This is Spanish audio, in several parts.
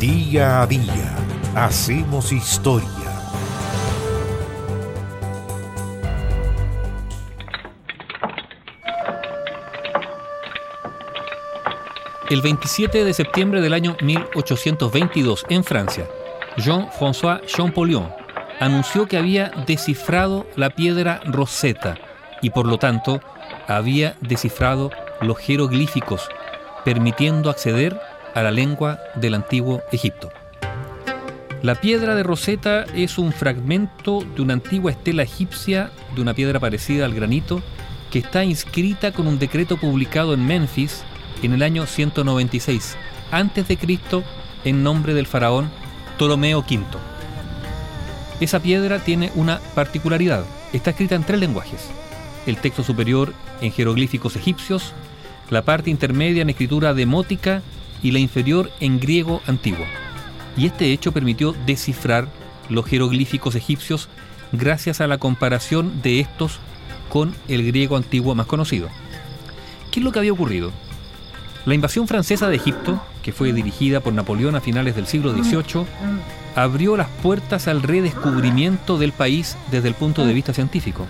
Día a día hacemos historia. El 27 de septiembre del año 1822, en Francia, Jean-François Champollion anunció que había descifrado la piedra Rosetta y por lo tanto había descifrado los jeroglíficos, permitiendo acceder a la lengua del antiguo Egipto. La piedra de Rosetta es un fragmento de una antigua estela egipcia de una piedra parecida al granito que está inscrita con un decreto publicado en Memphis en el año 196 a.C. en nombre del faraón Ptolomeo V. Esa piedra tiene una particularidad. Está escrita en tres lenguajes. El texto superior en jeroglíficos egipcios, la parte intermedia en escritura demótica y la inferior en griego antiguo. Y este hecho permitió descifrar los jeroglíficos egipcios gracias a la comparación de estos con el griego antiguo más conocido. ¿Qué es lo que había ocurrido? La invasión francesa de Egipto, que fue dirigida por Napoleón a finales del siglo XVIII, abrió las puertas al redescubrimiento del país desde el punto de vista científico.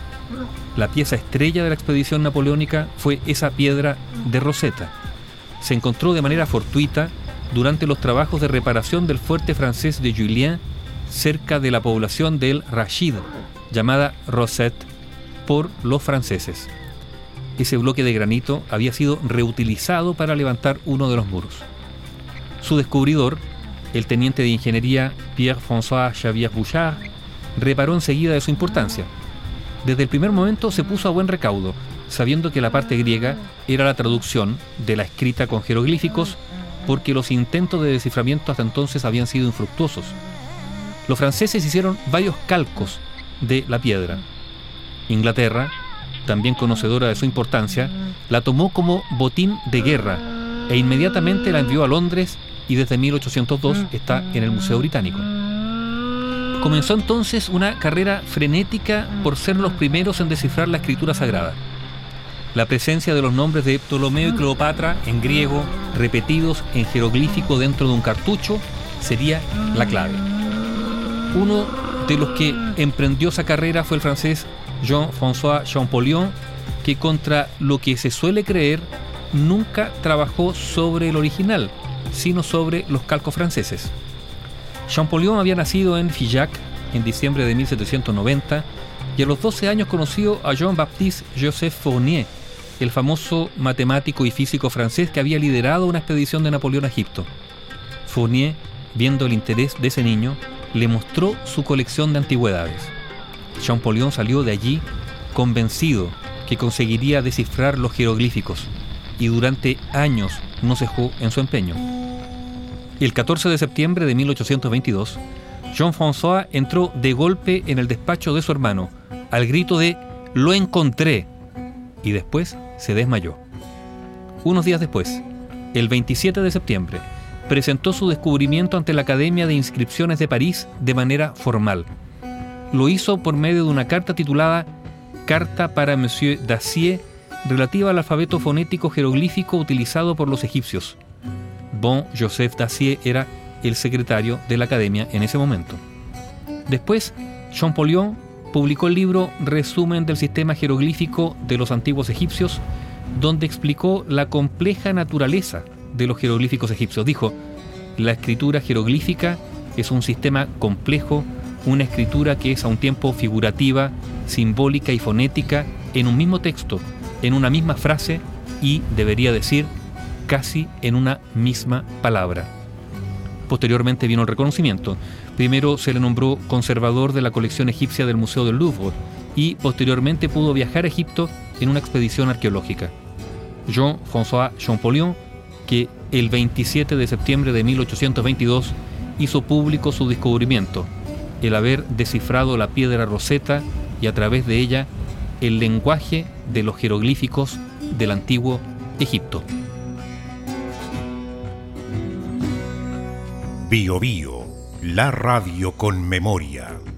La pieza estrella de la expedición napoleónica fue esa piedra de Rosetta. Se encontró de manera fortuita durante los trabajos de reparación del fuerte francés de Julien cerca de la población del Rachid, llamada Rosette por los franceses. Ese bloque de granito había sido reutilizado para levantar uno de los muros. Su descubridor, el teniente de ingeniería Pierre-François Xavier Bouchard reparó enseguida de su importancia. Desde el primer momento se puso a buen recaudo, sabiendo que la parte griega era la traducción de la escrita con jeroglíficos, porque los intentos de desciframiento hasta entonces habían sido infructuosos. Los franceses hicieron varios calcos de la piedra. Inglaterra, también conocedora de su importancia, la tomó como botín de guerra e inmediatamente la envió a Londres y desde 1802 está en el Museo Británico. Comenzó entonces una carrera frenética por ser los primeros en descifrar la escritura sagrada. La presencia de los nombres de Ptolomeo y Cleopatra en griego, repetidos en jeroglífico dentro de un cartucho, sería la clave. Uno de los que emprendió esa carrera fue el francés Jean-François Champollion, que contra lo que se suele creer, nunca trabajó sobre el original, sino sobre los calcos franceses. Champollion había nacido en Figeac en diciembre de 1790 y a los 12 años conoció a Jean-Baptiste Joseph Fournier, el famoso matemático y físico francés que había liderado una expedición de Napoleón a Egipto. Fournier, viendo el interés de ese niño, le mostró su colección de antigüedades. Champollion salió de allí convencido que conseguiría descifrar los jeroglíficos y durante años no cejó en su empeño. El 14 de septiembre de 1822, Jean-François entró de golpe en el despacho de su hermano, al grito de Lo encontré, y después se desmayó. Unos días después, el 27 de septiembre, presentó su descubrimiento ante la Academia de Inscripciones de París de manera formal. Lo hizo por medio de una carta titulada Carta para Monsieur Dacier relativa al alfabeto fonético jeroglífico utilizado por los egipcios. Bon Joseph Dacier era el secretario de la academia en ese momento. Después, Champollion publicó el libro Resumen del sistema jeroglífico de los antiguos egipcios, donde explicó la compleja naturaleza de los jeroglíficos egipcios. Dijo, la escritura jeroglífica es un sistema complejo, una escritura que es a un tiempo figurativa, simbólica y fonética en un mismo texto, en una misma frase y, debería decir, casi en una misma palabra. Posteriormente vino el reconocimiento. Primero se le nombró conservador de la colección egipcia del Museo del Louvre y posteriormente pudo viajar a Egipto en una expedición arqueológica. Jean-François Champollion, que el 27 de septiembre de 1822 hizo público su descubrimiento, el haber descifrado la piedra Rosetta y a través de ella el lenguaje de los jeroglíficos del antiguo Egipto. Bio Bio, la radio con memoria.